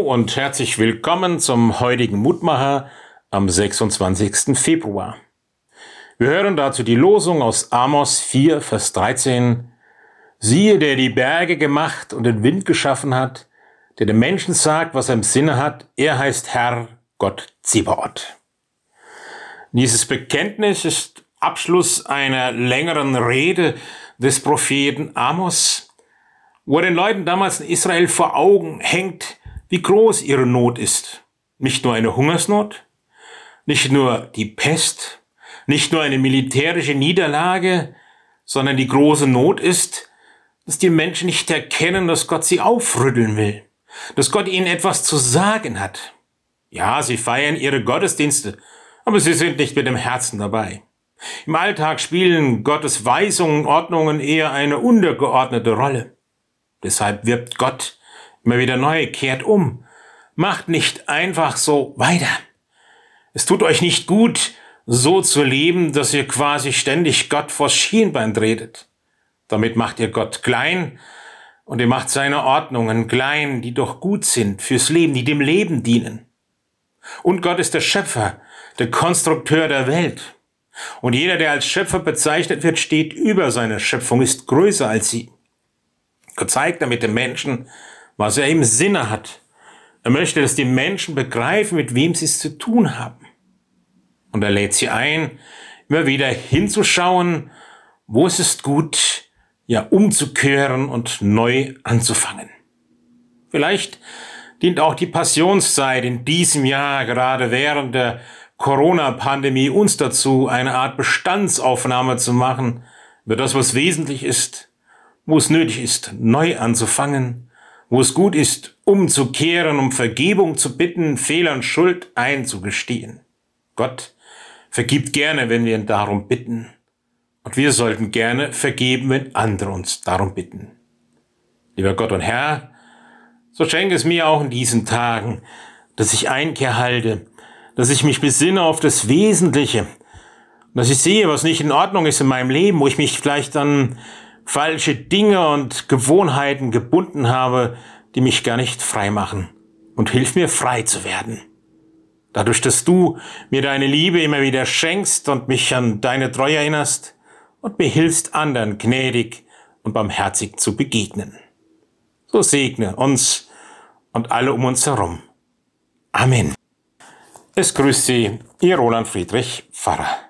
Und herzlich willkommen zum heutigen Mutmacher am 26. Februar. Wir hören dazu die Losung aus Amos 4, Vers 13. Siehe, der die Berge gemacht und den Wind geschaffen hat, der dem Menschen sagt, was er im Sinne hat, er heißt Herr Gott Zebaoth. Dieses Bekenntnis ist Abschluss einer längeren Rede des Propheten Amos, wo er den Leuten damals in Israel vor Augen hängt, wie groß ihre Not ist. Nicht nur eine Hungersnot, nicht nur die Pest, nicht nur eine militärische Niederlage, sondern die große Not ist, dass die Menschen nicht erkennen, dass Gott sie aufrütteln will, dass Gott ihnen etwas zu sagen hat. Ja, sie feiern ihre Gottesdienste, aber sie sind nicht mit dem Herzen dabei. Im Alltag spielen Gottes Weisungen und Ordnungen eher eine untergeordnete Rolle. Deshalb wirbt Gott immer wieder neu, kehrt um. Macht nicht einfach so weiter. Es tut euch nicht gut, so zu leben, dass ihr quasi ständig Gott vors Schienbein tretet. Damit macht ihr Gott klein und ihr macht seine Ordnungen klein, die doch gut sind fürs Leben, die dem Leben dienen. Und Gott ist der Schöpfer, der Konstrukteur der Welt. Und jeder, der als Schöpfer bezeichnet wird, steht über seiner Schöpfung, ist größer als sie. Gott zeigt damit dem Menschen, was er im Sinne hat. Er möchte, dass die Menschen begreifen, mit wem sie es zu tun haben. Und er lädt sie ein, immer wieder hinzuschauen, wo es ist gut, ja umzukehren und neu anzufangen. Vielleicht dient auch die Passionszeit in diesem Jahr, gerade während der Corona-Pandemie, uns dazu, eine Art Bestandsaufnahme zu machen über das, was wesentlich ist, wo es nötig ist, neu anzufangen wo es gut ist, umzukehren, um Vergebung zu bitten, Fehlern Schuld einzugestehen. Gott vergibt gerne, wenn wir ihn darum bitten. Und wir sollten gerne vergeben, wenn andere uns darum bitten. Lieber Gott und Herr, so schenke es mir auch in diesen Tagen, dass ich Einkehr halte, dass ich mich besinne auf das Wesentliche, dass ich sehe, was nicht in Ordnung ist in meinem Leben, wo ich mich vielleicht an falsche Dinge und Gewohnheiten gebunden habe, die mich gar nicht frei machen. Und hilf mir frei zu werden. Dadurch, dass du mir deine Liebe immer wieder schenkst und mich an deine Treue erinnerst und mir hilfst, anderen gnädig und barmherzig zu begegnen. So segne uns und alle um uns herum. Amen. Es grüßt Sie, Ihr Roland Friedrich Pfarrer.